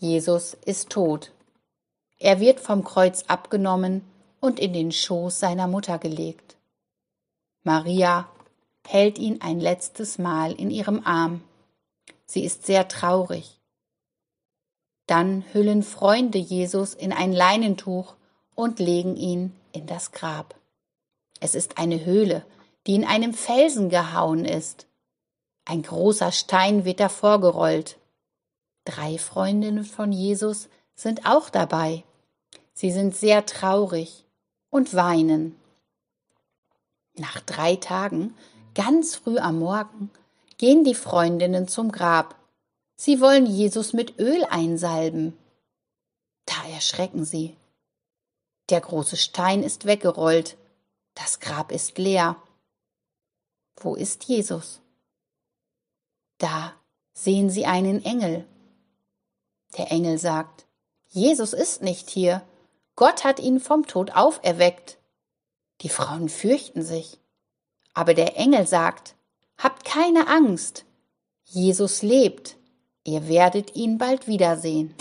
Jesus ist tot. Er wird vom Kreuz abgenommen und in den Schoß seiner Mutter gelegt. Maria hält ihn ein letztes Mal in ihrem Arm. Sie ist sehr traurig. Dann hüllen Freunde Jesus in ein Leinentuch und legen ihn in das Grab. Es ist eine Höhle, die in einem Felsen gehauen ist. Ein großer Stein wird davor gerollt. Drei Freundinnen von Jesus sind auch dabei. Sie sind sehr traurig und weinen. Nach drei Tagen, ganz früh am Morgen, gehen die Freundinnen zum Grab. Sie wollen Jesus mit Öl einsalben. Da erschrecken sie. Der große Stein ist weggerollt. Das Grab ist leer. Wo ist Jesus? Da sehen sie einen Engel. Der Engel sagt, Jesus ist nicht hier. Gott hat ihn vom Tod auferweckt. Die Frauen fürchten sich. Aber der Engel sagt, Habt keine Angst. Jesus lebt. Ihr werdet ihn bald wiedersehen.